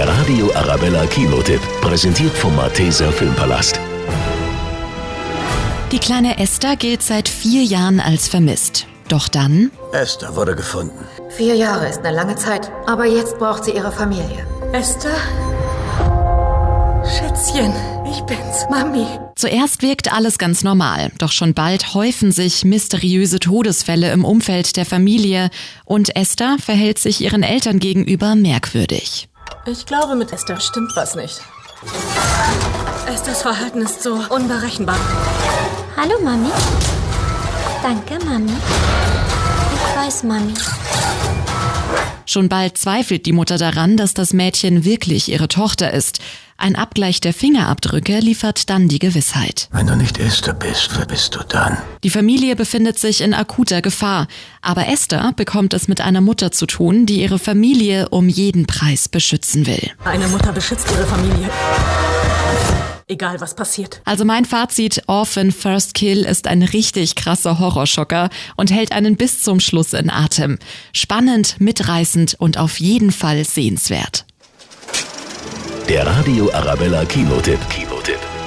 Der Radio Arabella Kinotipp, präsentiert vom Malteser Filmpalast. Die kleine Esther gilt seit vier Jahren als vermisst. Doch dann, Esther wurde gefunden. Vier Jahre ist eine lange Zeit, aber jetzt braucht sie ihre Familie. Esther? Schätzchen, ich bin's, Mami. zuerst wirkt alles ganz normal, doch schon bald häufen sich mysteriöse Todesfälle im Umfeld der Familie und Esther verhält sich ihren Eltern gegenüber merkwürdig. Ich glaube, mit Esther stimmt was nicht. Esthers Verhalten ist so unberechenbar. Hallo, Mami. Danke, Mami. Ich weiß, Mami. Schon bald zweifelt die Mutter daran, dass das Mädchen wirklich ihre Tochter ist. Ein Abgleich der Fingerabdrücke liefert dann die Gewissheit. Wenn du nicht Esther bist, wer bist du dann? Die Familie befindet sich in akuter Gefahr, aber Esther bekommt es mit einer Mutter zu tun, die ihre Familie um jeden Preis beschützen will. Eine Mutter beschützt ihre Familie. Egal, was passiert. Also mein Fazit, Orphan First Kill ist ein richtig krasser Horrorschocker und hält einen bis zum Schluss in Atem. Spannend, mitreißend und auf jeden Fall sehenswert. Der Radio Arabella Kinotipp. Kinotipp.